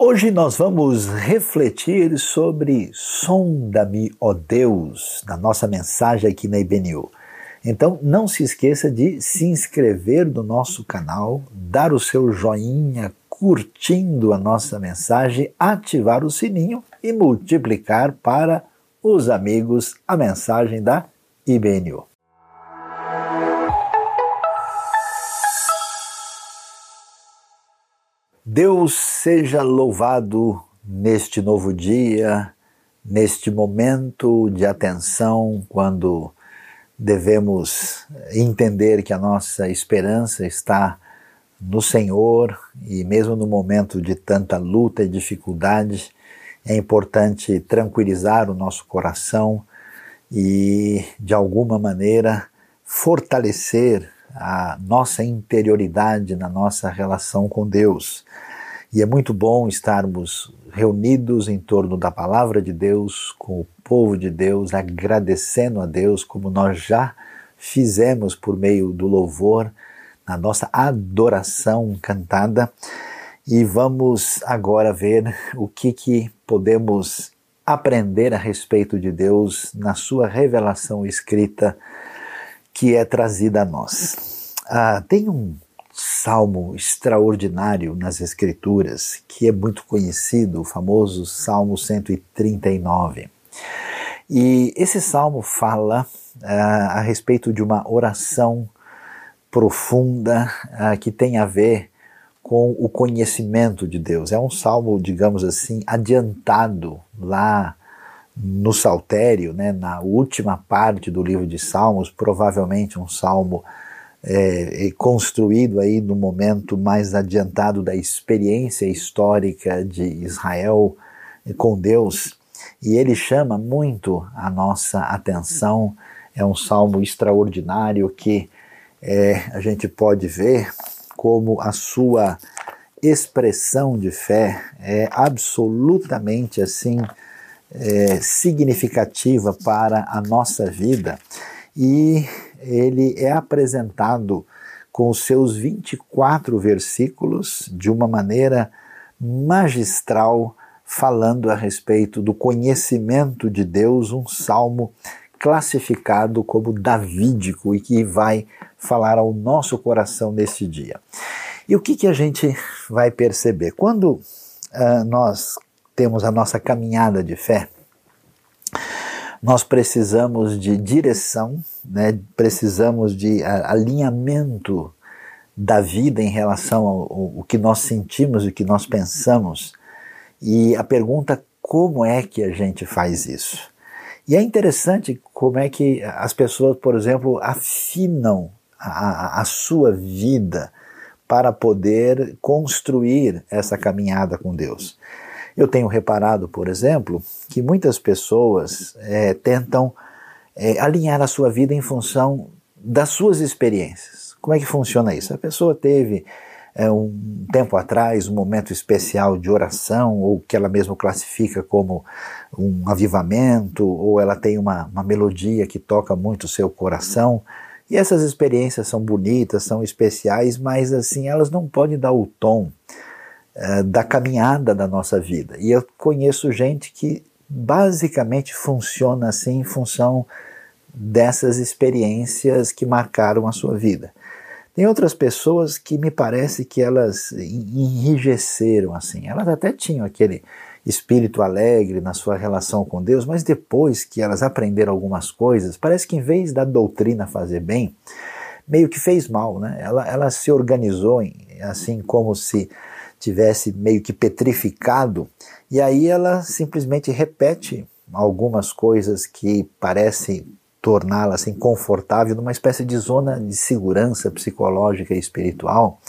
Hoje nós vamos refletir sobre Sonda-me, ó Deus, na nossa mensagem aqui na IBNU. Então não se esqueça de se inscrever no nosso canal, dar o seu joinha curtindo a nossa mensagem, ativar o sininho e multiplicar para os amigos a mensagem da IBNU. Deus seja louvado neste novo dia, neste momento de atenção, quando devemos entender que a nossa esperança está no Senhor e, mesmo no momento de tanta luta e dificuldade, é importante tranquilizar o nosso coração e, de alguma maneira, fortalecer a nossa interioridade na nossa relação com Deus. E é muito bom estarmos reunidos em torno da palavra de Deus, com o povo de Deus, agradecendo a Deus, como nós já fizemos por meio do louvor, na nossa adoração cantada. E vamos agora ver o que, que podemos aprender a respeito de Deus na sua revelação escrita que é trazida a nós. Ah, tem um salmo extraordinário nas Escrituras que é muito conhecido, o famoso Salmo 139. E esse salmo fala ah, a respeito de uma oração profunda ah, que tem a ver com o conhecimento de Deus. É um salmo, digamos assim, adiantado lá no Saltério, né, na última parte do livro de Salmos, provavelmente um salmo é, construído aí no momento mais adiantado da experiência histórica de Israel com Deus, e ele chama muito a nossa atenção. É um salmo extraordinário que é, a gente pode ver como a sua expressão de fé é absolutamente assim é, significativa para a nossa vida e ele é apresentado com os seus 24 versículos de uma maneira magistral, falando a respeito do conhecimento de Deus, um salmo classificado como davídico e que vai falar ao nosso coração neste dia. E o que, que a gente vai perceber? Quando uh, nós temos a nossa caminhada de fé, nós precisamos de direção, né? precisamos de alinhamento da vida em relação ao, ao, que nós sentimos e o que nós pensamos. E a pergunta como é que a gente faz isso? E é interessante como é que as pessoas, por exemplo, afinam a, a sua vida para poder construir essa caminhada com Deus. Eu tenho reparado, por exemplo, que muitas pessoas é, tentam é, alinhar a sua vida em função das suas experiências. Como é que funciona isso? A pessoa teve é, um tempo atrás um momento especial de oração, ou que ela mesma classifica como um avivamento, ou ela tem uma, uma melodia que toca muito o seu coração. E essas experiências são bonitas, são especiais, mas assim, elas não podem dar o tom eh, da caminhada da nossa vida. E eu conheço gente que basicamente funciona assim em função dessas experiências que marcaram a sua vida. Tem outras pessoas que me parece que elas enrijeceram assim. Elas até tinham aquele espírito alegre na sua relação com Deus, mas depois que elas aprenderam algumas coisas, parece que em vez da doutrina fazer bem, meio que fez mal, né? Ela, ela se organizou assim como se tivesse meio que petrificado, e aí ela simplesmente repete algumas coisas que parecem torná-la assim confortável numa espécie de zona de segurança psicológica e espiritual.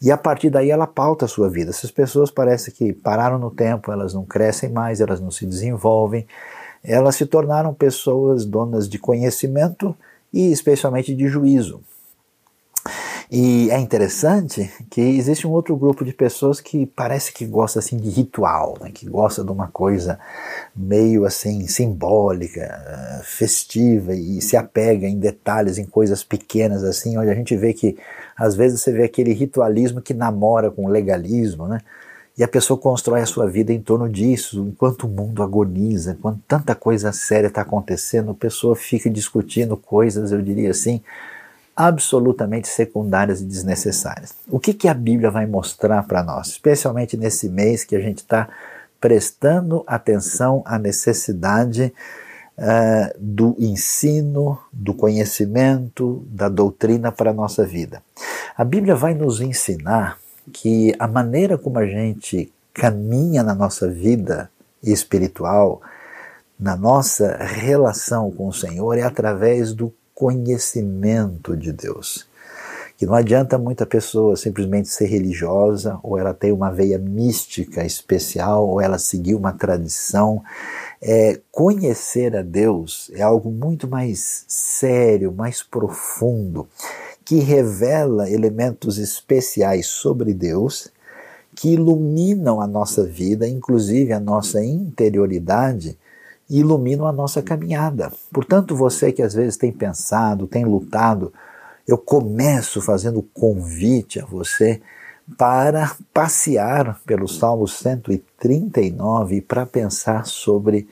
E a partir daí ela pauta a sua vida. Essas pessoas parecem que pararam no tempo, elas não crescem mais, elas não se desenvolvem, elas se tornaram pessoas donas de conhecimento e especialmente de juízo. E é interessante que existe um outro grupo de pessoas que parece que gosta assim de ritual, né? que gosta de uma coisa meio assim simbólica, festiva e se apega em detalhes, em coisas pequenas assim, onde a gente vê que às vezes você vê aquele ritualismo que namora com legalismo, né? E a pessoa constrói a sua vida em torno disso, enquanto o mundo agoniza, enquanto tanta coisa séria está acontecendo, a pessoa fica discutindo coisas, eu diria assim, absolutamente secundárias e desnecessárias. O que, que a Bíblia vai mostrar para nós, especialmente nesse mês que a gente está prestando atenção à necessidade uh, do ensino, do conhecimento, da doutrina para a nossa vida? A Bíblia vai nos ensinar que a maneira como a gente caminha na nossa vida espiritual, na nossa relação com o Senhor, é através do conhecimento de Deus. Que não adianta muita pessoa simplesmente ser religiosa, ou ela ter uma veia mística especial, ou ela seguir uma tradição. É, conhecer a Deus é algo muito mais sério, mais profundo que revela elementos especiais sobre Deus que iluminam a nossa vida, inclusive a nossa interioridade, e iluminam a nossa caminhada. Portanto, você que às vezes tem pensado, tem lutado, eu começo fazendo convite a você para passear pelo Salmo 139 para pensar sobre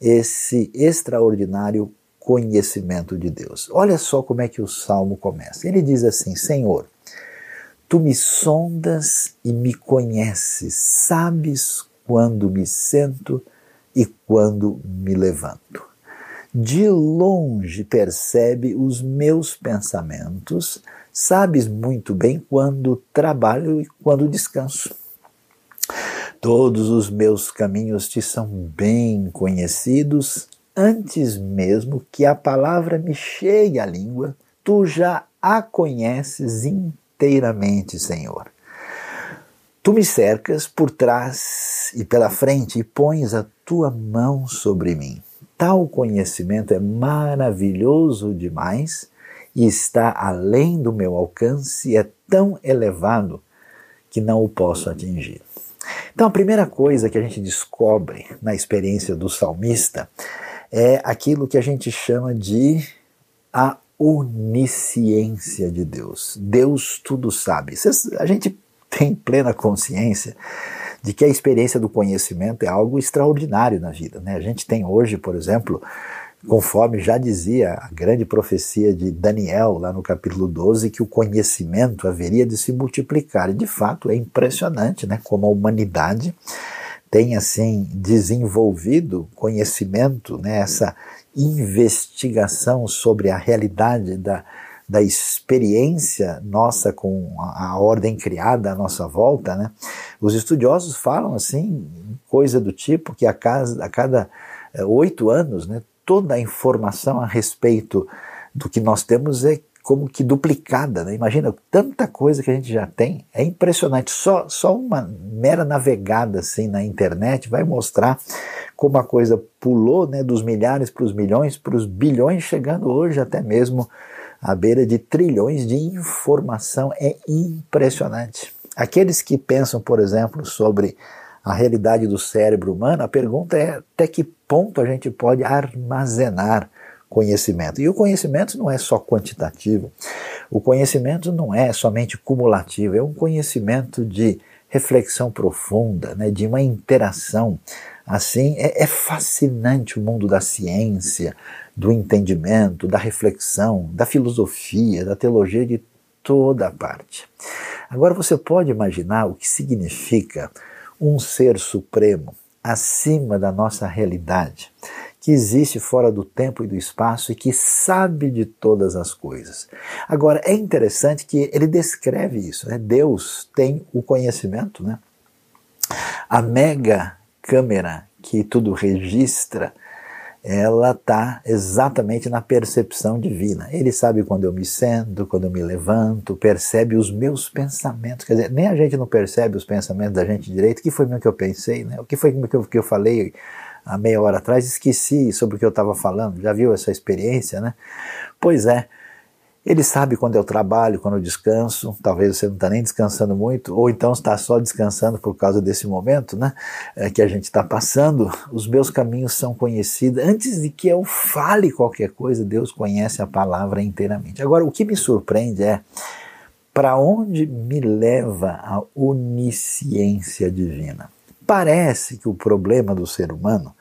esse extraordinário conhecimento de Deus. Olha só como é que o salmo começa. Ele diz assim: Senhor, tu me sondas e me conheces, sabes quando me sento e quando me levanto. De longe percebe os meus pensamentos, sabes muito bem quando trabalho e quando descanso. Todos os meus caminhos te são bem conhecidos, antes mesmo que a palavra me chegue à língua, tu já a conheces inteiramente, Senhor. Tu me cercas por trás e pela frente e pões a tua mão sobre mim. Tal conhecimento é maravilhoso demais e está além do meu alcance e é tão elevado que não o posso atingir. Então, a primeira coisa que a gente descobre na experiência do salmista é aquilo que a gente chama de a onisciência de Deus. Deus tudo sabe. A gente tem plena consciência de que a experiência do conhecimento é algo extraordinário na vida. Né? A gente tem hoje, por exemplo, conforme já dizia a grande profecia de Daniel, lá no capítulo 12, que o conhecimento haveria de se multiplicar. E de fato é impressionante né, como a humanidade tem assim desenvolvido conhecimento, né, essa investigação sobre a realidade da, da experiência nossa com a, ordem criada à nossa volta, né? Os estudiosos falam assim, coisa do tipo que a, casa, a cada eh, oito anos, né, toda a informação a respeito do que nós temos é como que duplicada. Né? Imagina tanta coisa que a gente já tem, é impressionante. Só, só uma mera navegada assim na internet vai mostrar como a coisa pulou né, dos milhares para os milhões, para os bilhões, chegando hoje até mesmo à beira de trilhões de informação. É impressionante. Aqueles que pensam, por exemplo, sobre a realidade do cérebro humano, a pergunta é até que ponto a gente pode armazenar conhecimento. E o conhecimento não é só quantitativo, o conhecimento não é somente cumulativo, é um conhecimento de reflexão profunda, né, de uma interação. Assim, é, é fascinante o mundo da ciência, do entendimento, da reflexão, da filosofia, da teologia, de toda parte. Agora você pode imaginar o que significa um ser supremo acima da nossa realidade, que existe fora do tempo e do espaço e que sabe de todas as coisas. Agora, é interessante que ele descreve isso, né? Deus tem o conhecimento, né? A mega câmera que tudo registra, ela está exatamente na percepção divina. Ele sabe quando eu me sento, quando eu me levanto, percebe os meus pensamentos. Quer dizer, nem a gente não percebe os pensamentos da gente direito. O que foi mesmo que eu pensei? Né? O que foi que eu, que eu falei? Há meia hora atrás, esqueci sobre o que eu estava falando. Já viu essa experiência, né? Pois é, ele sabe quando eu trabalho, quando eu descanso. Talvez você não está nem descansando muito, ou então está só descansando por causa desse momento, né? É, que a gente está passando. Os meus caminhos são conhecidos. Antes de que eu fale qualquer coisa, Deus conhece a palavra inteiramente. Agora, o que me surpreende é para onde me leva a onisciência divina? Parece que o problema do ser humano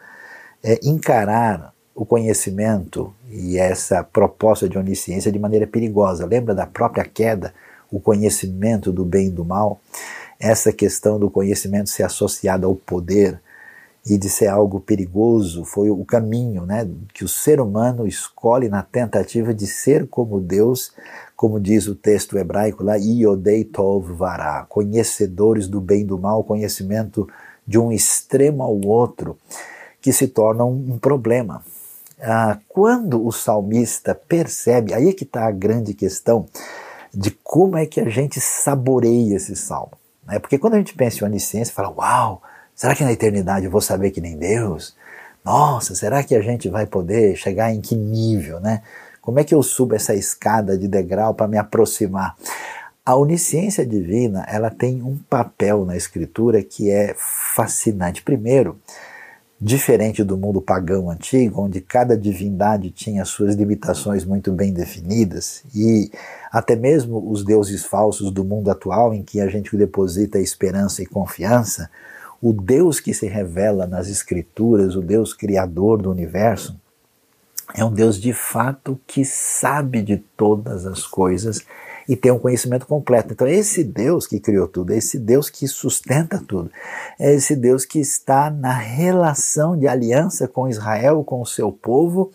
é encarar o conhecimento e essa proposta de onisciência de maneira perigosa. Lembra da própria queda, o conhecimento do bem e do mal? Essa questão do conhecimento ser associado ao poder e de ser algo perigoso foi o caminho né, que o ser humano escolhe na tentativa de ser como Deus, como diz o texto hebraico lá, Iodei Tov Vará, conhecedores do bem e do mal, conhecimento de um extremo ao outro, que se torna um, um problema. Ah, quando o salmista percebe, aí é que está a grande questão de como é que a gente saboreia esse salmo. Né? Porque quando a gente pensa em onisciência, fala, uau, será que na eternidade eu vou saber que nem Deus? Nossa, será que a gente vai poder chegar em que nível, né? Como é que eu subo essa escada de degrau para me aproximar? A onisciência divina, ela tem um papel na escritura que é fascinante. Primeiro, diferente do mundo pagão antigo, onde cada divindade tinha suas limitações muito bem definidas, e até mesmo os deuses falsos do mundo atual, em que a gente deposita esperança e confiança, o Deus que se revela nas Escrituras, o Deus criador do universo, é um Deus de fato que sabe de todas as coisas e tem um conhecimento completo. Então, esse Deus que criou tudo, esse Deus que sustenta tudo, é esse Deus que está na relação de aliança com Israel, com o seu povo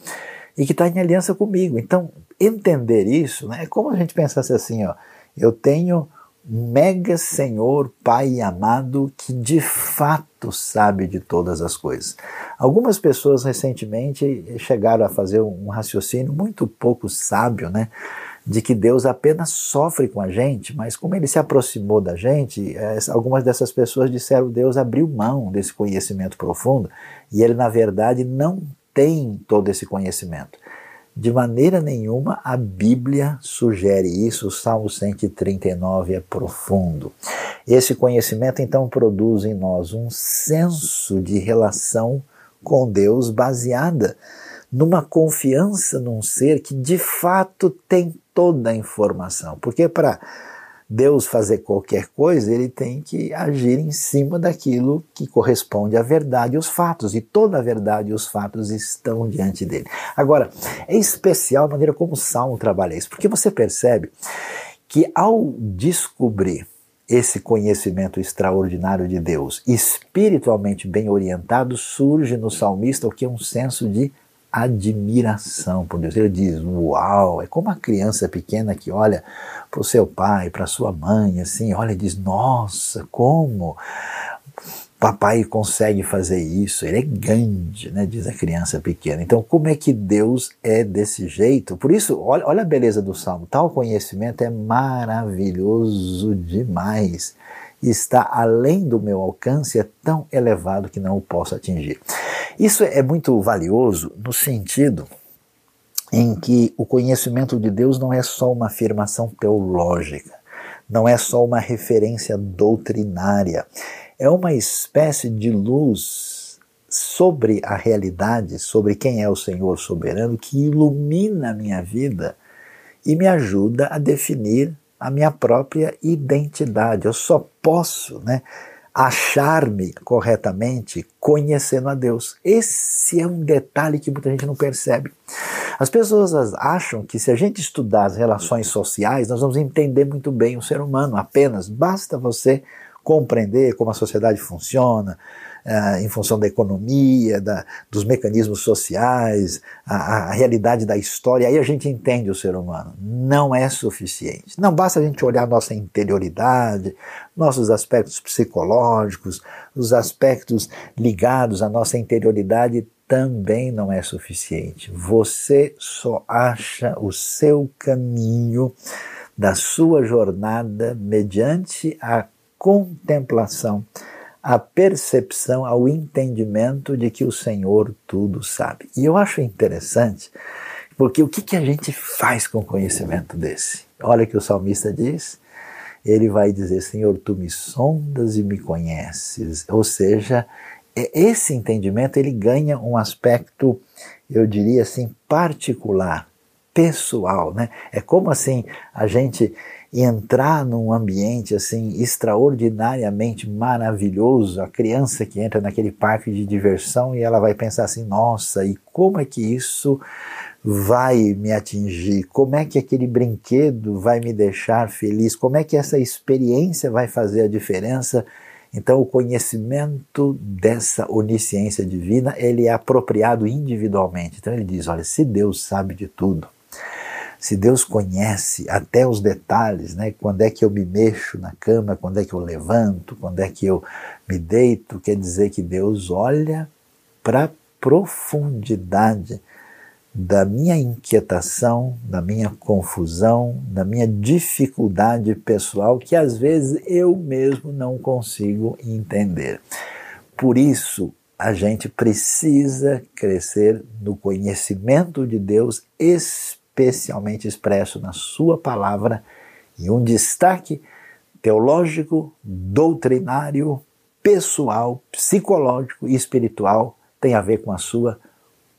e que está em aliança comigo. Então, entender isso né, é como a gente pensasse assim: ó, eu tenho um mega Senhor, Pai amado, que de fato sabe de todas as coisas. Algumas pessoas recentemente chegaram a fazer um raciocínio muito pouco sábio, né? De que Deus apenas sofre com a gente, mas como ele se aproximou da gente, eh, algumas dessas pessoas disseram Deus abriu mão desse conhecimento profundo e ele, na verdade, não tem todo esse conhecimento. De maneira nenhuma a Bíblia sugere isso, o Salmo 139 é profundo. Esse conhecimento então produz em nós um senso de relação com Deus baseada numa confiança num ser que de fato tem toda a informação. Porque para Deus fazer qualquer coisa, ele tem que agir em cima daquilo que corresponde à verdade e os fatos, e toda a verdade e os fatos estão diante dele. Agora, é especial a maneira como o Salmo trabalha isso, porque você percebe que ao descobrir esse conhecimento extraordinário de Deus, espiritualmente bem orientado, surge no salmista o que é um senso de admiração por Deus. Ele diz: Uau! É como a criança pequena que olha para o seu pai, para sua mãe, assim, olha e diz: Nossa, como papai consegue fazer isso? Ele é grande, né? Diz a criança pequena. Então, como é que Deus é desse jeito? Por isso, olha, olha a beleza do salmo. Tal conhecimento é maravilhoso demais está além do meu alcance, é tão elevado que não o posso atingir. Isso é muito valioso no sentido em que o conhecimento de Deus não é só uma afirmação teológica, não é só uma referência doutrinária, é uma espécie de luz sobre a realidade, sobre quem é o Senhor soberano, que ilumina a minha vida e me ajuda a definir a minha própria identidade. Eu só posso, né? achar-me corretamente conhecendo a Deus. Esse é um detalhe que muita gente não percebe. As pessoas acham que se a gente estudar as relações sociais, nós vamos entender muito bem o ser humano apenas. Basta você compreender como a sociedade funciona, uh, em função da economia, da, dos mecanismos sociais, a, a, realidade da história, aí a gente entende o ser humano. Não é suficiente. Não basta a gente olhar nossa interioridade, nossos aspectos psicológicos, os aspectos ligados à nossa interioridade também não é suficiente. Você só acha o seu caminho da sua jornada mediante a contemplação a percepção, ao entendimento de que o Senhor tudo sabe. E eu acho interessante, porque o que, que a gente faz com o conhecimento desse? Olha que o salmista diz, ele vai dizer: Senhor, tu me sondas e me conheces. Ou seja, esse entendimento ele ganha um aspecto, eu diria assim, particular, pessoal, né? É como assim a gente entrar num ambiente assim extraordinariamente maravilhoso, a criança que entra naquele parque de diversão e ela vai pensar assim: nossa, e como é que isso vai me atingir? Como é que aquele brinquedo vai me deixar feliz? Como é que essa experiência vai fazer a diferença? Então, o conhecimento dessa onisciência divina, ele é apropriado individualmente. Então, ele diz, olha, se Deus sabe de tudo, se Deus conhece até os detalhes, né? Quando é que eu me mexo na cama, quando é que eu levanto, quando é que eu me deito, quer dizer que Deus olha para a profundidade da minha inquietação, da minha confusão, da minha dificuldade pessoal que às vezes eu mesmo não consigo entender. Por isso, a gente precisa crescer no conhecimento de Deus, especialmente expresso na Sua palavra, e um destaque teológico, doutrinário, pessoal, psicológico e espiritual tem a ver com a sua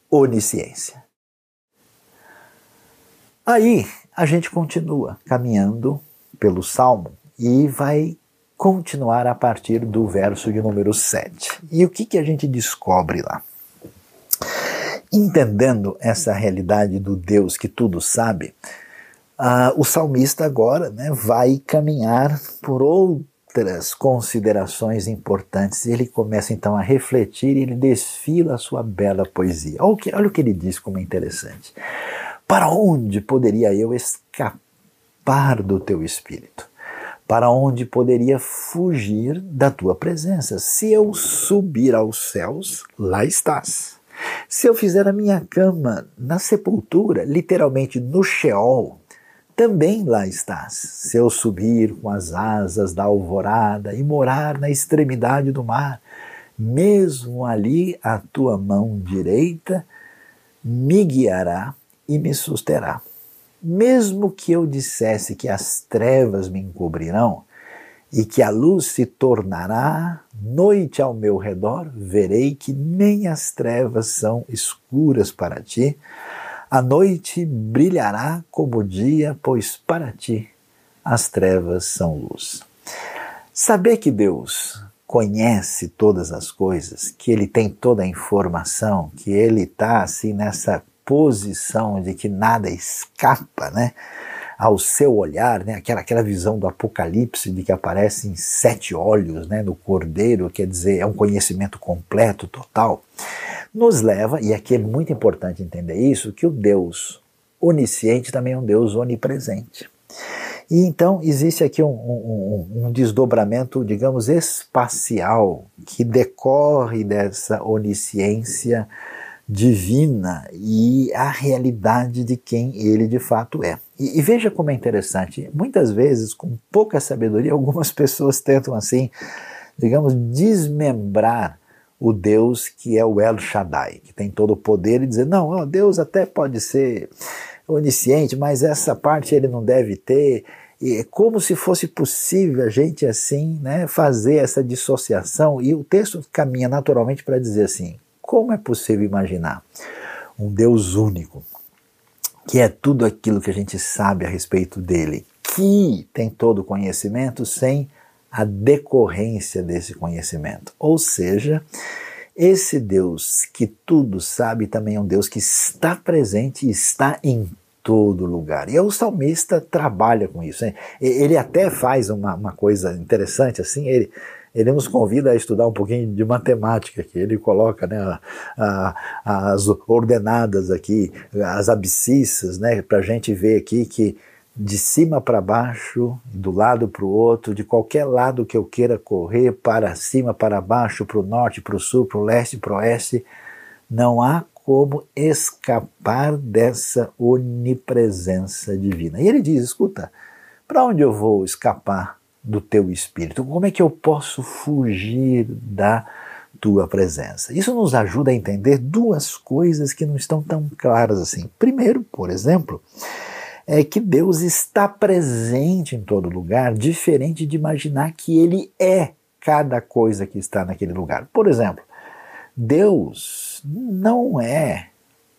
onisciência. Aí a gente continua caminhando pelo Salmo e vai continuar a partir do verso de número 7. E o que, que a gente descobre lá? Entendendo essa realidade do Deus que tudo sabe, uh, o salmista agora né, vai caminhar por outras considerações importantes. Ele começa então a refletir e ele desfila a sua bela poesia. Olha o que, olha o que ele diz como é interessante. Para onde poderia eu escapar do teu espírito? Para onde poderia fugir da tua presença? Se eu subir aos céus, lá estás. Se eu fizer a minha cama na sepultura, literalmente no Sheol, também lá estás. Se eu subir com as asas da alvorada e morar na extremidade do mar, mesmo ali a tua mão direita me guiará e me susterá. Mesmo que eu dissesse que as trevas me encobrirão e que a luz se tornará noite ao meu redor, verei que nem as trevas são escuras para ti. A noite brilhará como o dia, pois para ti as trevas são luz. Saber que Deus conhece todas as coisas, que Ele tem toda a informação, que Ele está assim nessa posição de que nada escapa, né? Ao seu olhar, né, aquela, aquela visão do Apocalipse de que aparecem sete olhos né, no cordeiro, quer dizer, é um conhecimento completo, total, nos leva, e aqui é muito importante entender isso, que o Deus onisciente também é um Deus onipresente. E então existe aqui um, um, um, desdobramento, digamos, espacial que decorre dessa onisciência divina e a realidade de quem ele de fato é. E, e, veja como é interessante, muitas vezes, com pouca sabedoria, algumas pessoas tentam assim, digamos, desmembrar o Deus que é o El Shaddai, que tem todo o poder, e dizer, não, Deus até pode ser onisciente, mas essa parte ele não deve ter. E é como se fosse possível a gente assim né, fazer essa dissociação, e o texto caminha naturalmente para dizer assim: como é possível imaginar um Deus único, que é tudo aquilo que a gente sabe a respeito dele, que tem todo o conhecimento, sem a decorrência desse conhecimento? Ou seja, esse Deus que tudo sabe também é um Deus que está presente e está em todo lugar. E o salmista trabalha com isso. Hein? Ele até faz uma, uma coisa interessante assim, ele ele nos convida a estudar um pouquinho de matemática, que ele coloca né, a, a, as ordenadas aqui, as abscissas, né, para a gente ver aqui que de cima para baixo, do lado para o outro, de qualquer lado que eu queira correr, para cima, para baixo, para o norte, para o sul, para o leste, para o oeste, não há como escapar dessa onipresença divina. E ele diz: escuta, para onde eu vou escapar do teu espírito? Como é que eu posso fugir da tua presença? Isso nos ajuda a entender duas coisas que não estão tão claras assim. Primeiro, por exemplo, é que Deus está presente em todo lugar, diferente de imaginar que Ele é cada coisa que está naquele lugar. Por exemplo, Deus não é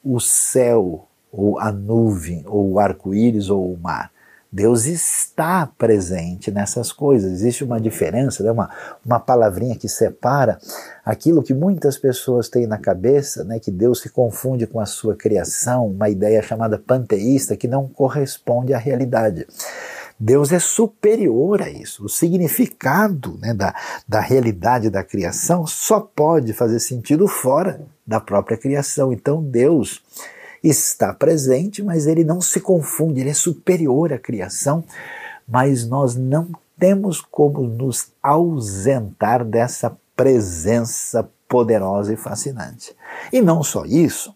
o céu, ou a nuvem, ou o arco-íris, ou o mar. Deus está presente nessas coisas. Existe uma diferença, né? uma, uma palavrinha que separa aquilo que muitas pessoas têm na cabeça, né? que Deus se confunde com a sua criação, uma ideia chamada panteísta que não corresponde à realidade. Deus é superior a isso. O significado né, da, da realidade da criação só pode fazer sentido fora da própria criação. Então Deus está presente, mas ele não se confunde, ele é superior à criação, mas nós não temos como nos ausentar dessa presença poderosa e fascinante. E não só isso,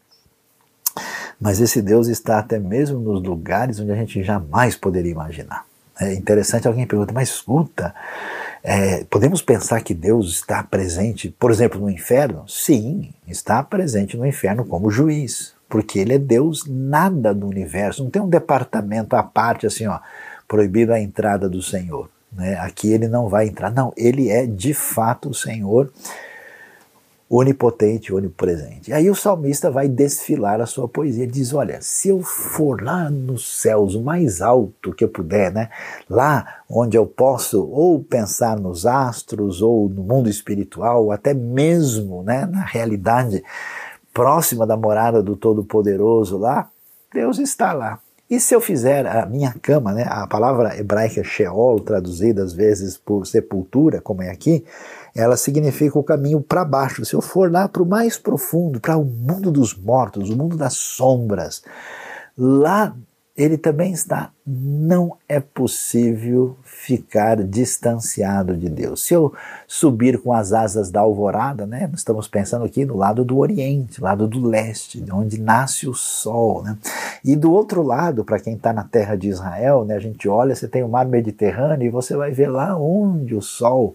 mas esse Deus está até mesmo nos lugares onde a gente jamais poderia imaginar. É interessante alguém pergunta, mas escuta, é, podemos pensar que Deus está presente, por exemplo, no inferno? Sim, está presente no inferno como juiz, porque ele é Deus nada do universo, não tem um departamento à parte assim, ó, proibido a entrada do Senhor. Né? Aqui ele não vai entrar, não, ele é de fato o Senhor onipotente, onipresente. E aí o salmista vai desfilar a sua poesia. Diz: Olha, se eu for lá nos céus, o mais alto que eu puder, né? lá onde eu posso ou pensar nos astros, ou no mundo espiritual, ou até mesmo né, na realidade próxima da morada do Todo-Poderoso lá, Deus está lá. E se eu fizer a minha cama, né, a palavra hebraica Sheol, traduzida às vezes por sepultura, como é aqui, ela significa o caminho para baixo. Se eu for lá para o mais profundo, para o mundo dos mortos, o mundo das sombras, lá ele também está. Não é possível ficar distanciado de Deus. Se eu subir com as asas da alvorada, né, estamos pensando aqui no lado do Oriente, lado do leste, onde nasce o sol. Né? E do outro lado, para quem está na terra de Israel, né, a gente olha, você tem o mar Mediterrâneo e você vai ver lá onde o sol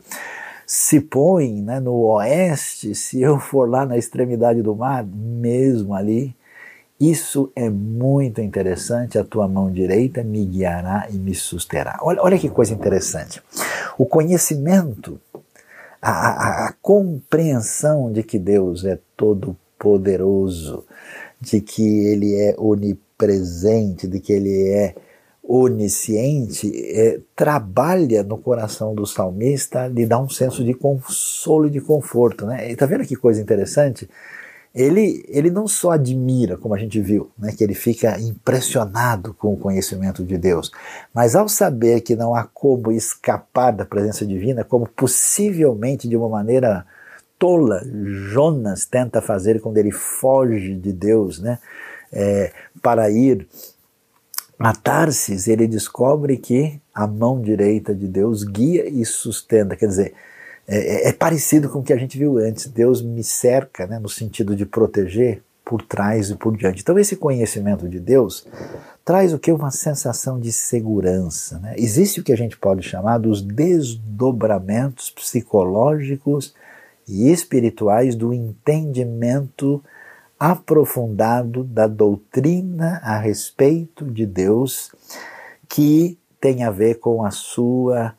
se põe né, no oeste, se eu for lá na extremidade do mar, mesmo ali, isso é muito interessante. A tua mão direita me guiará e me susterá. Olha, olha que coisa interessante. O conhecimento, a, a, a compreensão de que Deus é todo poderoso, de que Ele é onipresente, de que Ele é onisciente é, trabalha no coração do salmista, lhe dá um senso de consolo e de conforto. Né? E tá vendo que coisa interessante? Ele, ele não só admira, como a gente viu, né, que ele fica impressionado com o conhecimento de Deus, mas ao saber que não há como escapar da presença divina, como possivelmente de uma maneira tola Jonas tenta fazer quando ele foge de Deus, né, é, para ir a Tarsis, ele descobre que a mão direita de Deus guia e sustenta, quer dizer, é, é, é, parecido com o que a gente viu antes. Deus me cerca, né, no sentido de proteger por trás e por diante. Então, esse conhecimento de Deus traz o que? Uma sensação de segurança. Né? Existe o que a gente pode chamar dos desdobramentos psicológicos e espirituais do entendimento aprofundado da doutrina a respeito de Deus que tem a ver com a sua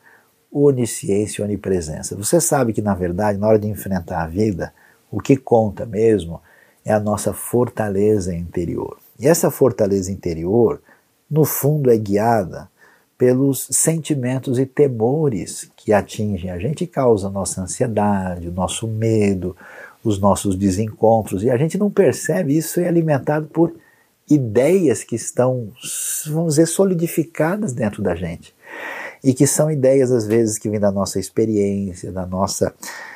onisciência e onipresença. Você sabe que, na verdade, na hora de enfrentar a vida, o que conta mesmo é a nossa fortaleza interior. E essa fortaleza interior, no fundo, é guiada pelos sentimentos e temores que atingem a gente e causam nossa ansiedade, o nosso medo, os nossos desencontros, e a gente não percebe isso é alimentado por ideias que estão, vamos dizer, solidificadas dentro da gente. E que são ideias, às vezes, que vêm da nossa experiência, da nossa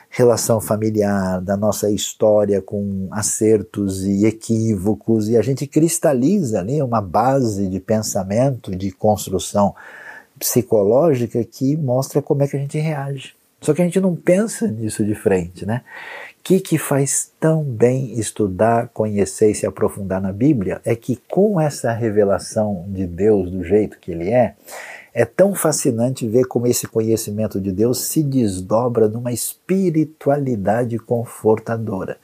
relação familiar, da nossa história com acertos e equívocos, e a gente cristaliza ali uma base de pensamento, de construção psicológica que mostra como é que a gente reage. Só que a gente não pensa nisso de frente, né? que, que faz tão bem estudar, conhecer e se aprofundar na Bíblia é que com essa revelação de Deus do jeito que ele é, é tão fascinante ver como esse conhecimento de Deus se desdobra numa espiritualidade confortadora.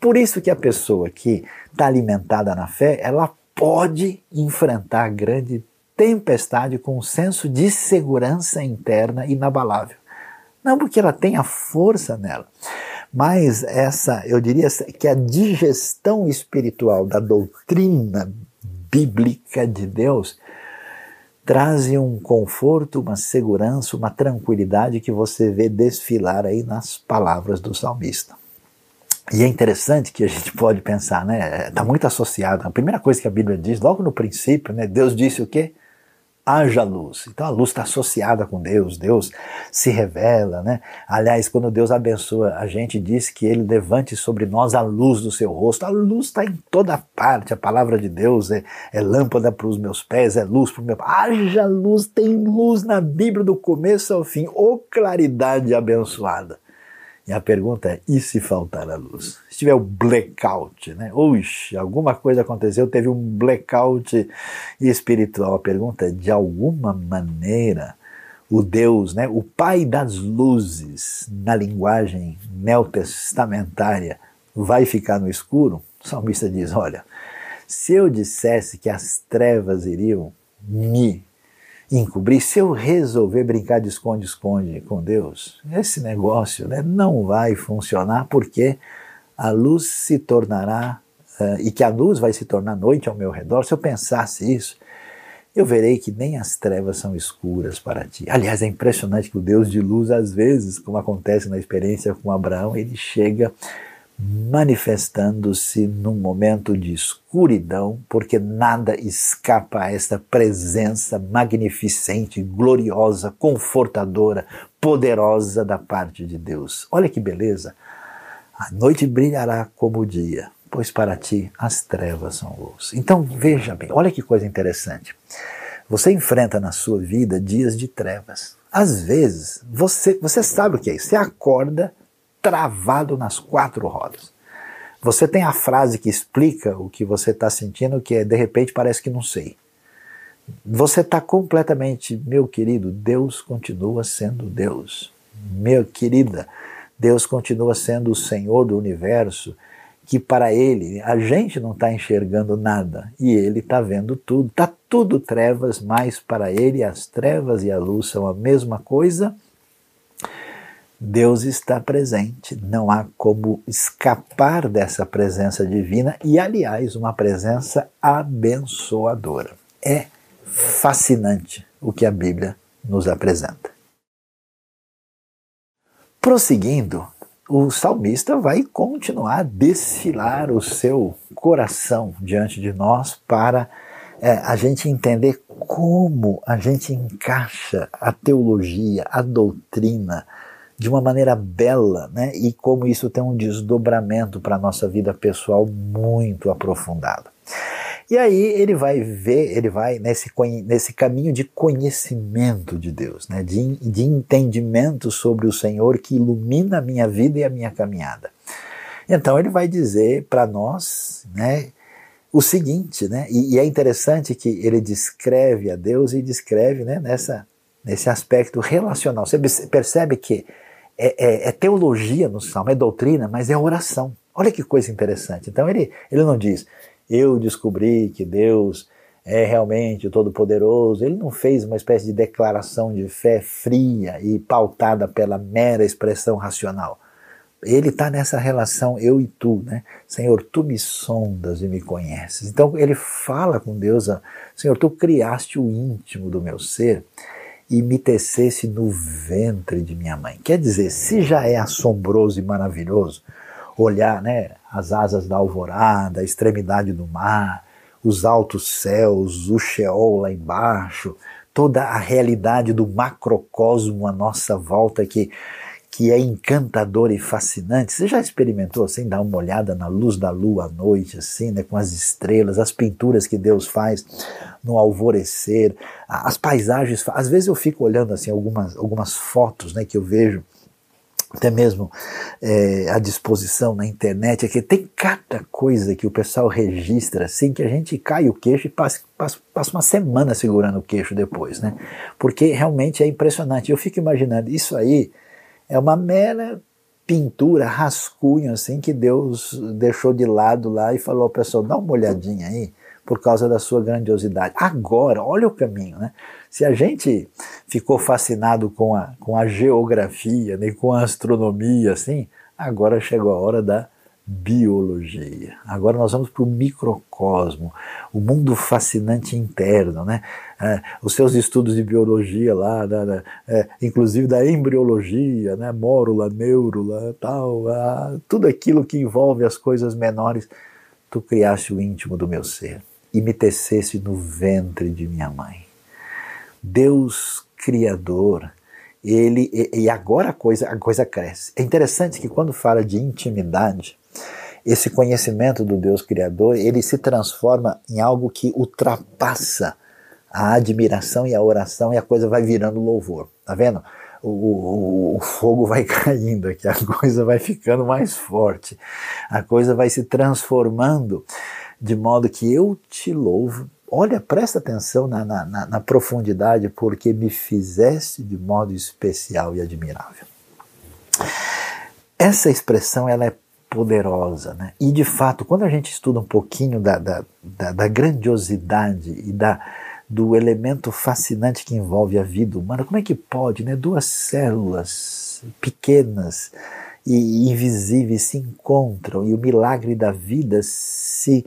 Por isso que a pessoa que está alimentada na fé, ela pode enfrentar grande tempestade com um senso de segurança interna inabalável. Não porque ela tem a força nela, mas essa, eu diria que a digestão espiritual da doutrina bíblica de Deus trazem um conforto, uma segurança, uma tranquilidade que você vê desfilar aí nas palavras do salmista. E é interessante que a gente pode pensar, né? Está muito associado. A primeira coisa que a Bíblia diz, logo no princípio, né? Deus disse o quê? Haja luz. Então a luz está associada com Deus, Deus se revela, né? Aliás, quando Deus abençoa, a gente diz que Ele levante sobre nós a luz do seu rosto. A luz está em toda parte. A palavra de Deus é, é lâmpada para os meus pés, é luz para o meu. Haja luz, tem luz na Bíblia do começo ao fim. Ô oh, claridade abençoada. E a pergunta é: e se faltar a luz? Se tiver o blackout, né? Oxe, alguma coisa aconteceu, teve um blackout espiritual. A pergunta é: de alguma maneira, o Deus, né, o Pai das luzes, na linguagem neotestamentária, vai ficar no escuro? O salmista diz: olha, se eu dissesse que as trevas iriam me encobrir, se eu resolver brincar de esconde-esconde com Deus, esse negócio né, não vai funcionar porque a luz se tornará, uh, e que a luz vai se tornar noite ao meu redor. Se eu pensasse isso, eu verei que nem as trevas são escuras para ti. Aliás, é impressionante que o Deus de luz, às vezes, como acontece na experiência com Abraão, ele chega manifestando-se num momento de escuridão, porque nada escapa a esta presença magnificente, gloriosa, confortadora, poderosa da parte de Deus. Olha que beleza! A noite brilhará como o dia, pois para ti as trevas são luz. Então veja bem, olha que coisa interessante. Você enfrenta na sua vida dias de trevas. Às vezes, você, você sabe o que é isso. Você acorda travado nas quatro rodas. Você tem a frase que explica o que você está sentindo, que é de repente parece que não sei. Você está completamente, meu querido, Deus continua sendo Deus. Meu querida, Deus continua sendo o Senhor do universo, que para Ele a gente não está enxergando nada e Ele está vendo tudo. Está tudo trevas, mas para Ele as trevas e a luz são a mesma coisa Deus está presente, não há como escapar dessa presença divina e, aliás, uma presença abençoadora. É fascinante o que a Bíblia nos apresenta. Prosseguindo, o salmista vai continuar a desfilar o seu coração diante de nós para é, a gente entender como a gente encaixa a teologia, a doutrina, de uma maneira bela, né? E como isso tem um desdobramento para a nossa vida pessoal muito aprofundado. E aí ele vai ver, ele vai nesse, nesse caminho de conhecimento de Deus, né? de, de entendimento sobre o Senhor que ilumina a minha vida e a minha caminhada. Então ele vai dizer para nós né, o seguinte, né? E, e, é interessante que ele descreve a Deus e descreve né, nessa, nesse aspecto relacional. Você percebe que é, é, é, teologia no salmo, é doutrina, mas é oração. Olha que coisa interessante. Então ele, ele não diz, eu descobri que Deus é realmente o Todo-Poderoso. Ele não fez uma espécie de declaração de fé fria e pautada pela mera expressão racional. Ele está nessa relação eu e tu, né? Senhor, tu me sondas e me conheces. Então ele fala com Deus, Senhor, tu criaste o íntimo do meu ser e me tecesse no ventre de minha mãe. Quer dizer, se já é assombroso e maravilhoso olhar né, as asas da alvorada, a extremidade do mar, os altos céus, o Sheol lá embaixo, toda a realidade do macrocosmo à nossa volta que que é encantador e fascinante. Você já experimentou assim, dar uma olhada na luz da lua à noite, assim, né, com as estrelas, as pinturas que Deus faz no alvorecer, as paisagens. Às vezes eu fico olhando assim algumas, algumas fotos, né, que eu vejo até mesmo é, à disposição na internet, é que tem cada coisa que o pessoal registra assim que a gente cai o queixo e passa, passa, passa uma semana segurando o queixo depois, né? Porque realmente é impressionante. Eu fico imaginando isso aí é uma mera pintura, rascunho assim que Deus deixou de lado lá e falou pessoal, dá uma olhadinha aí por causa da sua grandiosidade. Agora, olha o caminho, né? Se a gente ficou fascinado com a, com a geografia, né, com a astronomia, assim, agora chegou a hora da biologia. Agora nós vamos para o microcosmo, o mundo fascinante interno, né? É, os seus estudos de biologia lá, da, é, inclusive da embriologia, né? Mórula, neurula, tal, ah, tudo aquilo que envolve as coisas menores, tu criaste o íntimo do meu ser e me tecesse no ventre de minha mãe. Deus Criador, ele e, e agora a coisa a coisa cresce. É interessante que quando fala de intimidade, esse conhecimento do Deus Criador, ele se transforma em algo que ultrapassa a admiração e a oração e a coisa vai virando louvor. Tá vendo? O, o, o, fogo vai caindo aqui, a coisa vai ficando mais forte, a coisa vai se transformando de modo que eu te louvo. Olha, presta atenção na, na, na, na profundidade, porque me fizeste de modo especial e admirável. Essa expressão ela é poderosa. Né? E de fato, quando a gente estuda um pouquinho da, da, da, da grandiosidade e da, do elemento fascinante que envolve a vida humana, como é que pode né? duas células pequenas e invisíveis se encontram e o milagre da vida se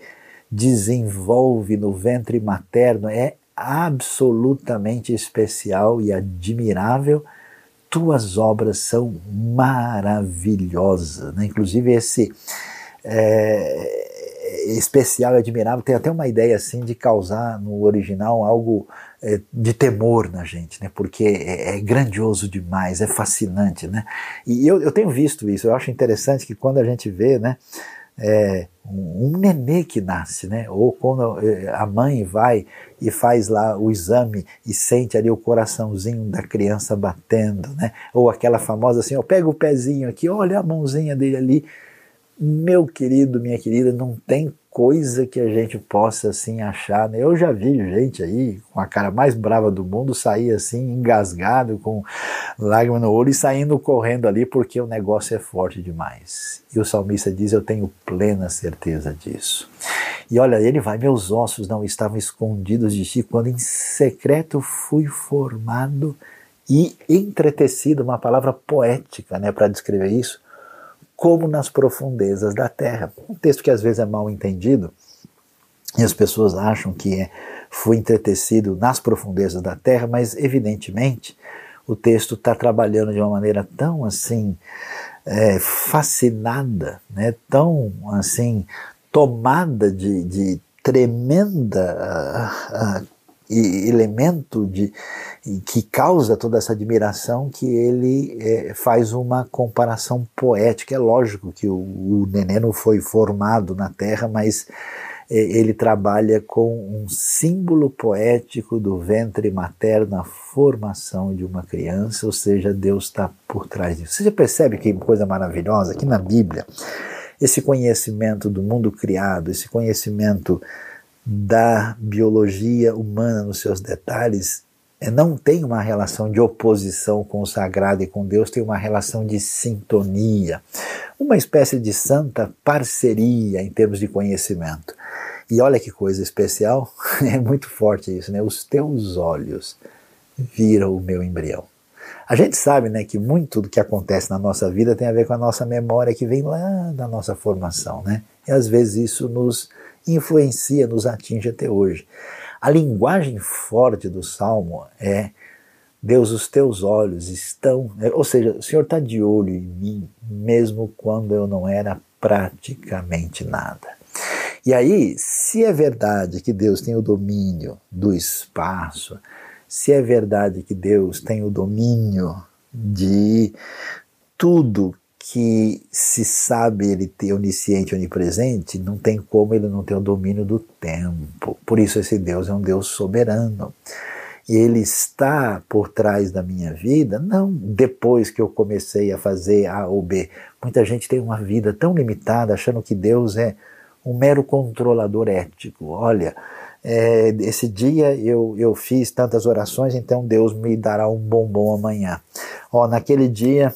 desenvolve no ventre materno é absolutamente especial e admirável tuas obras são maravilhosas. Né? Inclusive, esse é, especial e admirável tem até uma ideia assim de causar no original algo é, de temor na gente, né? porque é, é, grandioso demais, é fascinante. Né? E eu, eu tenho visto isso, eu acho interessante que quando a gente vê, né? É, um, um nenê que nasce, né? Ou quando é, a mãe vai e faz lá o exame e sente ali o coraçãozinho da criança batendo, né? Ou aquela famosa assim, ó, pega o pezinho aqui, olha a mãozinha dele ali. Meu querido, minha querida, não tem coisa que a gente possa assim achar. Né? Eu já vi gente aí com a cara mais brava do mundo sair assim engasgado com lágrima no olho e saindo correndo ali porque o negócio é forte demais. E o salmista diz: Eu tenho plena certeza disso. E olha, ele vai: Meus ossos não estavam escondidos de ti quando em secreto fui formado e entretecido uma palavra poética né, para descrever isso como nas profundezas da terra. Um texto que às vezes é mal entendido e as pessoas acham que é, foi entretecido nas profundezas da terra, mas evidentemente o texto está trabalhando de uma maneira tão assim é, fascinada, né, tão assim tomada de, de tremenda uh, uh, elemento de, que causa toda essa admiração que ele é, faz uma comparação poética. É lógico que o, o neném não foi formado na Terra, mas é, ele trabalha com um símbolo poético do ventre materno, a formação de uma criança, ou seja, Deus está por trás disso. Você já percebe que coisa maravilhosa? Aqui na Bíblia, esse conhecimento do mundo criado, esse conhecimento da biologia humana nos seus detalhes é, não tem uma relação de oposição com o sagrado e com Deus, tem uma relação de sintonia, uma espécie de santa parceria em termos de conhecimento. E olha que coisa especial, é muito forte isso, né? Os teus olhos viram o meu embrião. A gente sabe né, que muito do que acontece na nossa vida tem a ver com a nossa memória que vem lá da nossa formação. Né? E às vezes isso nos influencia, nos atinge até hoje. A linguagem forte do salmo é: Deus, os teus olhos estão. É, ou seja, o Senhor está de olho em mim, mesmo quando eu não era praticamente nada. E aí, se é verdade que Deus tem o domínio do espaço, se é verdade que Deus tem o domínio de tudo que se sabe ele ter onisciente, onipresente, não tem como ele não ter o domínio do tempo. Por isso esse Deus é um Deus soberano. E ele está por trás da minha vida, não depois que eu comecei a fazer A ou B. Muita gente tem uma vida tão limitada achando que Deus é um mero controlador ético. Olha, é, esse dia eu, eu fiz tantas orações, então Deus me dará um bombom amanhã. Ó, naquele dia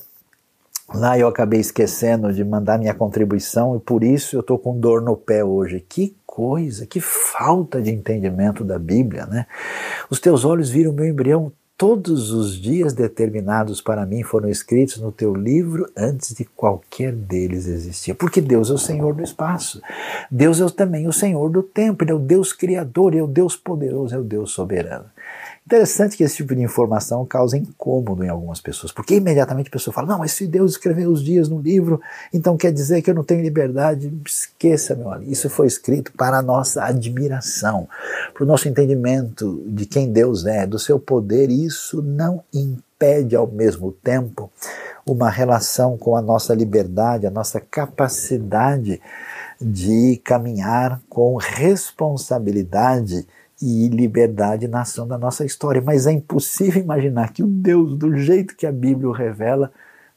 Lá eu acabei esquecendo de mandar minha contribuição e por isso eu estou com dor no pé hoje. Que coisa, que falta de entendimento da Bíblia, né? Os teus olhos viram meu embrião, Todos os dias determinados para mim foram escritos no teu livro antes de qualquer deles existir. Porque Deus é o Senhor do espaço. Deus é também o Senhor do tempo. Ele é o Deus criador, é o Deus poderoso, é o Deus soberano. Interessante que esse tipo de informação causa incômodo em algumas pessoas, porque imediatamente a pessoa fala: não, mas se Deus escreveu os dias no livro, então quer dizer que eu não tenho liberdade. Esqueça, meu amigo, isso foi escrito para a nossa admiração, para o nosso entendimento de quem Deus é, do seu poder. Isso não impede ao mesmo tempo uma relação com a nossa liberdade, a nossa capacidade de caminhar com responsabilidade e liberdade na ação da nossa história. Mas é impossível imaginar que o Deus, do jeito que a Bíblia o revela,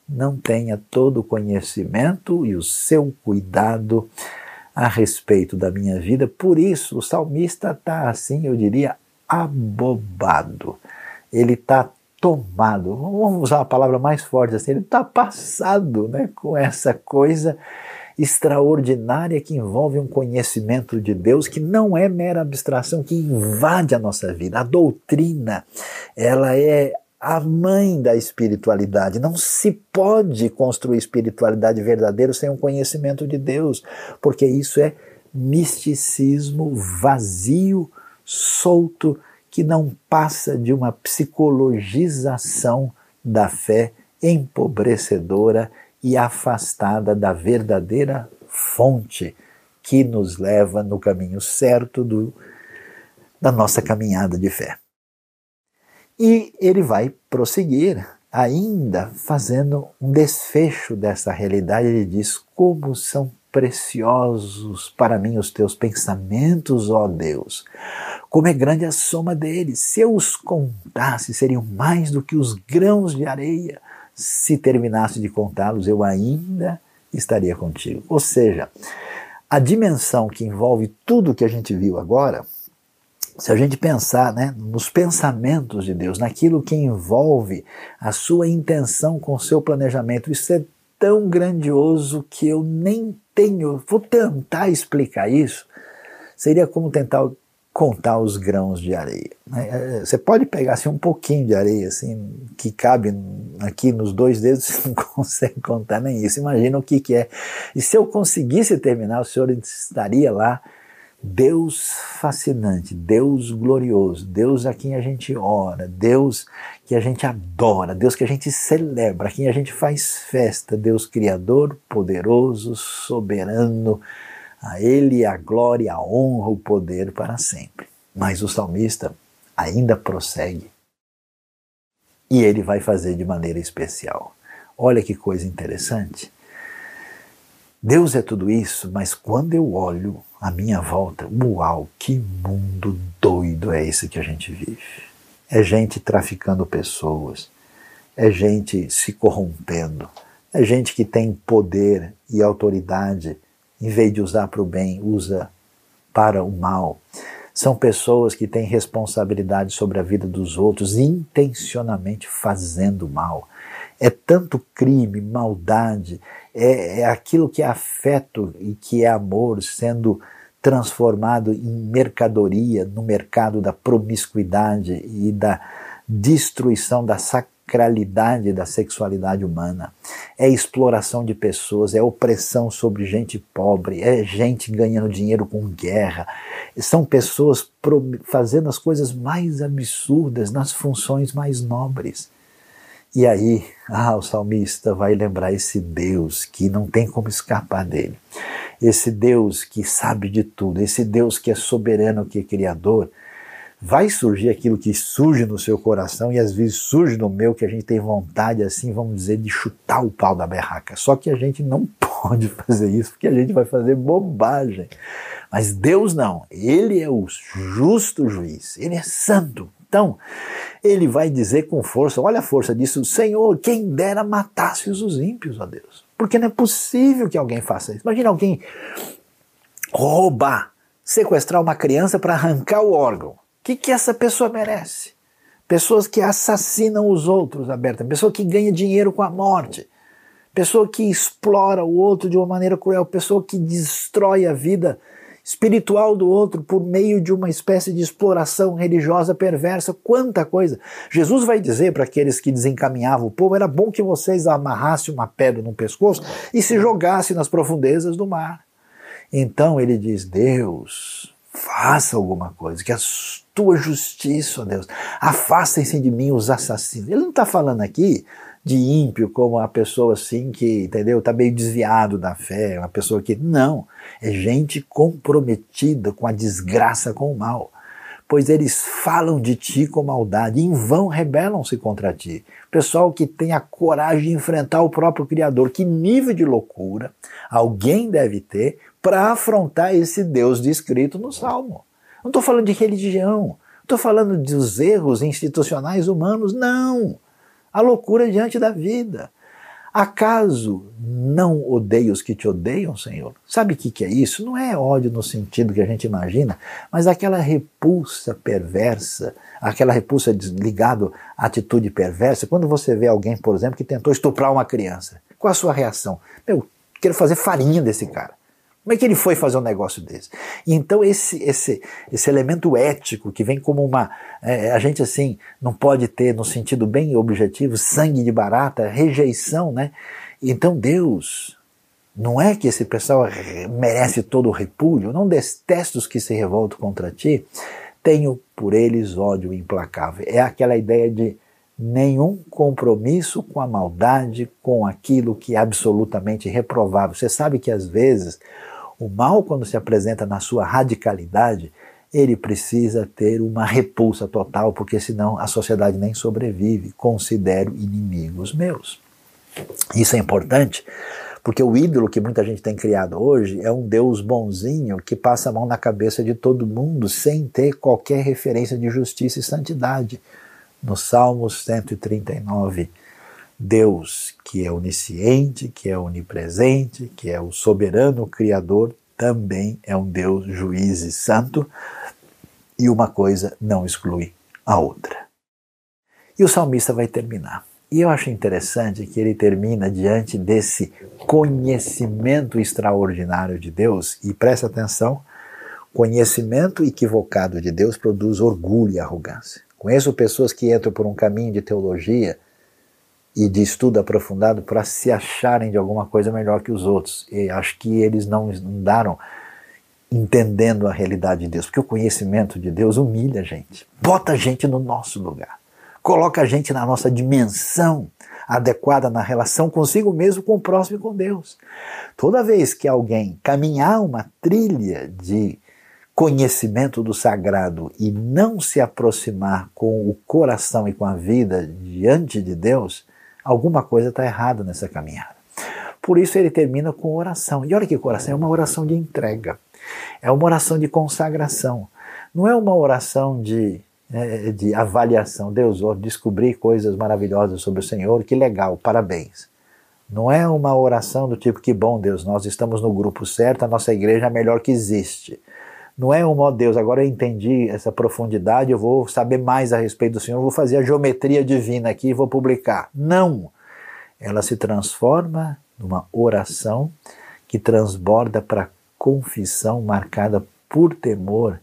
não tenha todo o conhecimento e o seu cuidado a respeito da minha vida. Por isso, o salmista está assim, eu diria, abobado. Ele está tomado, vamos usar uma palavra mais forte assim, ele está passado né, com essa coisa extraordinária que envolve um conhecimento de Deus que não é mera abstração, que invade a nossa vida. A doutrina, ela é a mãe da espiritualidade. Não se pode construir espiritualidade verdadeira sem um conhecimento de Deus, porque isso é misticismo vazio, solto, que não passa de uma psicologização da fé empobrecedora e afastada da verdadeira fonte que nos leva no caminho certo do, da nossa caminhada de fé. E ele vai prosseguir, ainda fazendo um desfecho dessa realidade. Ele diz: Como são preciosos para mim os teus pensamentos, ó Deus! Como é grande a soma deles! Se eu os contasse, seriam mais do que os grãos de areia se terminasse de contá-los, eu ainda estaria contigo. Ou seja, a dimensão que envolve tudo que a gente viu agora, se a gente pensar né, nos pensamentos de Deus, naquilo que envolve a sua intenção com o seu planejamento, isso é tão grandioso que eu nem tenho. Vou tentar explicar isso. Seria como tentar contar os grãos de areia. Né? É, você pode pegar assim, um pouquinho de areia assim, que cabe aqui nos dois dedos, você não consegue contar nem isso. Imagina o que, que é. E se eu conseguisse terminar, o Senhor estaria lá. Deus fascinante, Deus glorioso, Deus a quem a gente ora, Deus que a gente adora, Deus que a gente celebra, a quem a gente faz festa, Deus Criador, poderoso, soberano, a Ele a glória, a honra, o poder para sempre. Mas o salmista ainda prossegue e ele vai fazer de maneira especial. Olha que coisa interessante. Deus é tudo isso, mas quando eu olho à minha volta, uau, que mundo doido é esse que a gente vive. É gente traficando pessoas, é gente se corrompendo, é gente que tem poder e autoridade em vez de usar para o bem, usa para o mal. São pessoas que têm responsabilidade sobre a vida dos outros, intencionalmente fazendo mal. É tanto crime, maldade, é, é aquilo que é afeto e que é amor sendo transformado em mercadoria no mercado da promiscuidade e da destruição da sac sacralidade da sexualidade humana, é exploração de pessoas, é opressão sobre gente pobre, é gente ganhando dinheiro com guerra, são pessoas fazendo as coisas mais absurdas nas funções mais nobres. E aí, ah, o salmista vai lembrar esse Deus que não tem como escapar dele. Esse Deus que sabe de tudo, esse Deus que é soberano, que é criador, vai surgir aquilo que surge no seu coração e às vezes surge no meu que a gente tem vontade, assim, vamos dizer, de chutar o pau da berraca. Só que a gente não pode fazer isso porque a gente vai fazer bobagem. Mas Deus não, Ele é o justo juiz, Ele é santo. Então, ele vai dizer com força: olha a força disso, Senhor, quem dera matasse os ímpios, ó Deus. Porque não é possível que alguém faça isso. Imagina alguém roubar, sequestrar uma criança para arrancar o órgão que, que essa pessoa merece? Pessoas que assassinam os outros abertamente, pessoa que ganha dinheiro com a morte, pessoa que explora o outro de uma maneira cruel, pessoa que destrói a vida espiritual do outro por meio de uma espécie de exploração religiosa perversa. Quanta coisa! Jesus vai dizer para aqueles que desencaminhavam o povo: era bom que vocês amarrassem uma pedra no pescoço e se jogassem nas profundezas do mar. Então ele diz: Deus, faça alguma coisa, que a tua justiça, ó Deus, afastem-se de mim os assassinos. Ele não está falando aqui de ímpio como a pessoa assim que, entendeu, está meio desviado da fé, uma pessoa que. Não, é gente comprometida com a desgraça, com o mal. Pois eles falam de ti com maldade, em vão rebelam-se contra ti. Pessoal que tem a coragem de enfrentar o próprio Criador. Que nível de loucura alguém deve ter para afrontar esse Deus descrito no Salmo? Não estou falando de religião, estou falando dos erros institucionais humanos, não a loucura diante da vida. Acaso não odeio os que te odeiam, Senhor? Sabe o que, que é isso? Não é ódio no sentido que a gente imagina, mas aquela repulsa perversa, aquela repulsa ligada à atitude perversa. Quando você vê alguém, por exemplo, que tentou estuprar uma criança, qual a sua reação? Meu, quero fazer farinha desse cara. Como é que ele foi fazer um negócio desse? E então esse, esse, esse elemento ético que vem como uma... É, a gente assim não pode ter, no sentido bem objetivo, sangue de barata, rejeição, né? Então Deus, não é que esse pessoal merece todo o repúdio, não detesta os que se revoltam contra ti, tenho por eles ódio implacável. É aquela ideia de nenhum compromisso com a maldade, com aquilo que é absolutamente reprovável. Você sabe que às vezes o mal, quando se apresenta na sua radicalidade, ele precisa ter uma repulsa total, porque senão a sociedade nem sobrevive. Considero inimigos meus. Isso é importante, porque o ídolo que muita gente tem criado hoje é um Deus bonzinho que passa a mão na cabeça de todo mundo sem ter qualquer referência de justiça e santidade. No Salmo 139, Deus, que é onisciente, que é onipresente, que é o soberano Criador, também é um Deus juiz e santo, e uma coisa não exclui a outra. E o salmista vai terminar. E eu acho interessante que ele termina diante desse conhecimento extraordinário de Deus, e presta atenção: conhecimento equivocado de Deus produz orgulho e arrogância. Conheço pessoas que entram por um caminho de teologia e de estudo aprofundado para se acharem de alguma coisa melhor que os outros. E acho que eles não andaram entendendo a realidade de Deus, porque o conhecimento de Deus humilha a gente, bota a gente no nosso lugar, coloca a gente na nossa dimensão adequada na relação consigo mesmo, com o próximo e com Deus. Toda vez que alguém caminhar uma trilha de conhecimento do sagrado e não se aproximar com o coração e com a vida diante de Deus, alguma coisa está errada nessa caminhada. Por isso ele termina com oração. E olha que oração, é uma oração de entrega. É uma oração de consagração. Não é uma oração de, é, de avaliação. Deus, eu descobri coisas maravilhosas sobre o Senhor, que legal, parabéns. Não é uma oração do tipo, que bom Deus, nós estamos no grupo certo, a nossa igreja é a melhor que existe. Não é um, ó Deus, agora eu entendi essa profundidade, eu vou saber mais a respeito do Senhor, vou fazer a geometria divina aqui e vou publicar. Não! Ela se transforma numa oração que transborda para confissão marcada por temor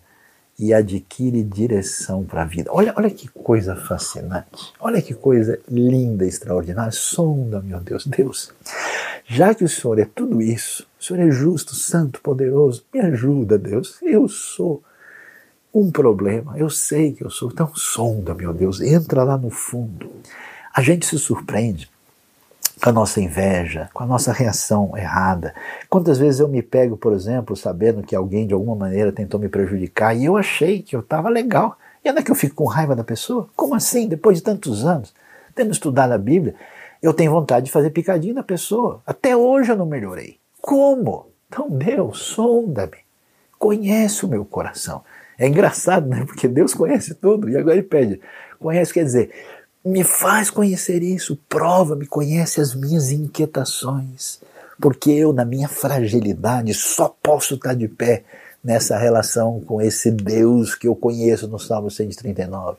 e adquire direção para a vida. Olha, olha que coisa fascinante, olha que coisa linda, extraordinária. Sonda, meu Deus, Deus, já que o Senhor é tudo isso, o Senhor é justo, santo, poderoso, me ajuda, Deus. Eu sou um problema, eu sei que eu sou. Então, sonda, meu Deus, entra lá no fundo. A gente se surpreende com a nossa inveja, com a nossa reação errada. Quantas vezes eu me pego, por exemplo, sabendo que alguém de alguma maneira tentou me prejudicar e eu achei que eu estava legal. E ainda que eu fico com raiva da pessoa? Como assim? Depois de tantos anos, tendo estudado a Bíblia, eu tenho vontade de fazer picadinho na pessoa. Até hoje eu não melhorei. Como? Então, Deus, sonda-me. Conhece o meu coração. É engraçado, né? Porque Deus conhece tudo. E agora ele pede. Conhece quer dizer, me faz conhecer isso, prova-me, conhece as minhas inquietações, porque eu, na minha fragilidade, só posso estar de pé nessa relação com esse Deus que eu conheço no Salmo 139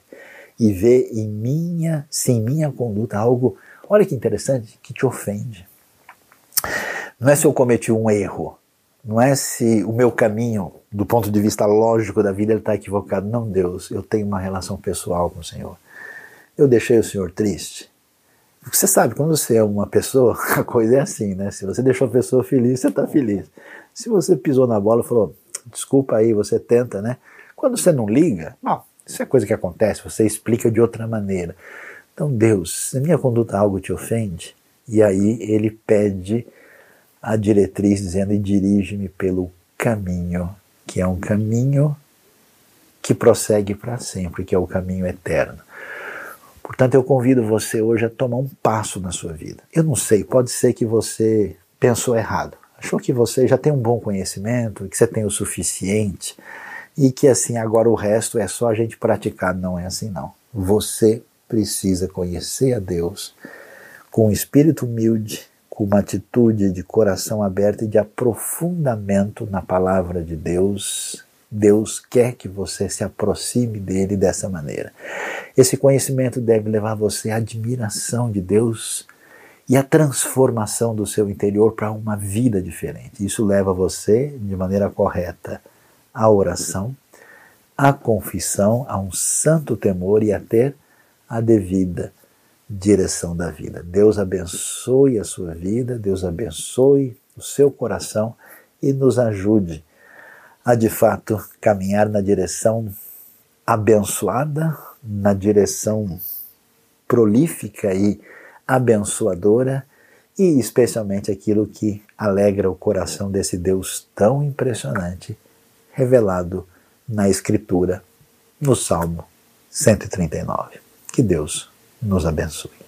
e ver em minha, se em minha conduta algo, olha que interessante, que te ofende. Não é se eu cometi um erro, não é se o meu caminho, do ponto de vista lógico da vida, está equivocado. Não, Deus, eu tenho uma relação pessoal com o Senhor. Eu deixei o Senhor triste. Você sabe, quando você é uma pessoa, a coisa é assim, né? Se você deixou a pessoa feliz, você está feliz. Se você pisou na bola e falou, desculpa aí, você tenta, né? Quando você não liga, isso é coisa que acontece, você explica de outra maneira. Então, Deus, se minha conduta algo te ofende, e aí ele pede a diretriz dizendo: e dirige-me pelo caminho, que é um caminho que prossegue para sempre, que é o caminho eterno. Portanto, eu convido você hoje a tomar um passo na sua vida. Eu não sei, pode ser que você pensou errado. Achou que você já tem um bom conhecimento, que você tem o suficiente e que assim agora o resto é só a gente praticar. Não é assim, não. Você precisa conhecer a Deus com um espírito humilde, com uma atitude de coração aberto e de aprofundamento na palavra de Deus. Deus quer que você se aproxime dele dessa maneira. Esse conhecimento deve levar você à admiração de Deus e à transformação do seu interior para uma vida diferente. Isso leva você, de maneira correta, à oração, à confissão, a um santo temor e a ter a devida direção da vida. Deus abençoe a sua vida, Deus abençoe o seu coração e nos ajude a de fato caminhar na direção abençoada, na direção prolífica e abençoadora e especialmente aquilo que alegra o coração desse Deus tão impressionante, revelado na Escritura, no Salmo 139. Que Deus nos abençoe.